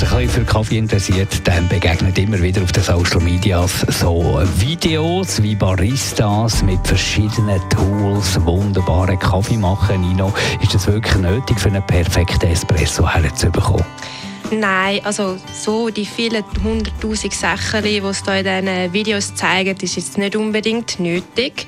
sich ein für Kaffee interessiert, dem begegnet immer wieder auf den Social Medias so Videos wie Baristas mit verschiedenen Tools wunderbaren Kaffee machen. Nino, ist das wirklich nötig für einen perfekten Espresso herzubekommen? Nein, also so die vielen hunderttausend Sachen, die es in diesen Videos zeigen, ist jetzt nicht unbedingt nötig.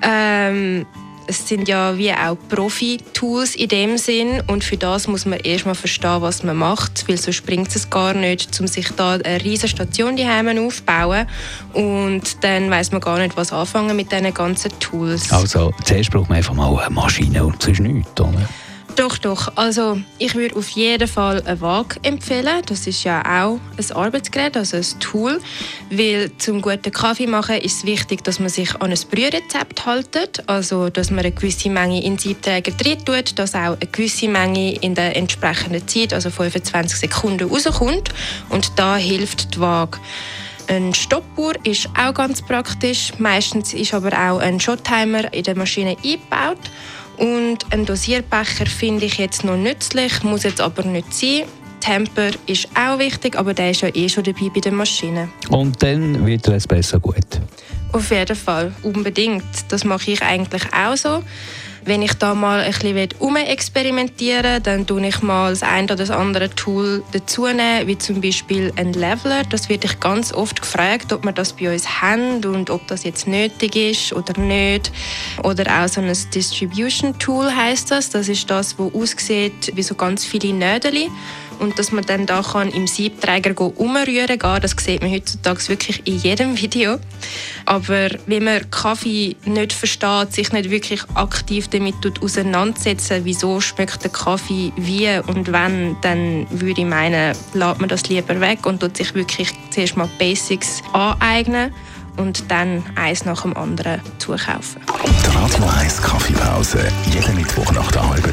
Ähm, es sind ja wie auch Profi-Tools in dem Sinn und für das muss man erstmal verstehen, was man macht, weil sonst bringt es gar nicht, um sich da eine riesige Station daheim aufzubauen und dann weiß man gar nicht, was anfangen mit diesen ganzen Tools. Also zuerst braucht man einfach mal eine Maschine und sonst nichts, oder? Doch, doch. Also ich würde auf jeden Fall eine Waage empfehlen. Das ist ja auch ein Arbeitsgerät, also ein Tool. Weil zum guten Kaffee machen ist es wichtig, dass man sich an ein Brührezept haltet. Also dass man eine gewisse Menge in den Siebträger drin tut, dass auch eine gewisse Menge in der entsprechenden Zeit, also 25 Sekunden, rauskommt. Und da hilft die Waage. Ein Stoppuhr ist auch ganz praktisch. Meistens ist aber auch ein Shottimer in der Maschine eingebaut. Und ein Dosierbecher finde ich jetzt noch nützlich, muss jetzt aber nicht sein. Temper ist auch wichtig, aber der ist ja eh schon dabei bei der Maschine. Und dann wird der Espresso gut? Auf jeden Fall, unbedingt. Das mache ich eigentlich auch so. Wenn ich da mal ein bisschen experimentieren dann tue ich mal das ein oder das andere Tool dazu wie zum Beispiel ein Leveler. Das wird ich ganz oft gefragt, ob wir das bei uns haben und ob das jetzt nötig ist oder nicht. Oder auch so ein Distribution Tool heißt das. Das ist das, wo aussieht wie so ganz viele Nödeli und dass man dann da kann im Siebträger umrühren kann, das sieht man heutzutage wirklich in jedem Video. Aber wenn man Kaffee nicht versteht, sich nicht wirklich aktiv damit auseinandersetzen, wieso schmeckt der Kaffee wie und wann, dann würde ich meinen, lässt man das lieber weg und tut sich wirklich zuerst mal Basics aneignen und dann eins nach dem anderen zukaufen. Die Radio 1 Kaffeepause, jeden Mittwoch nach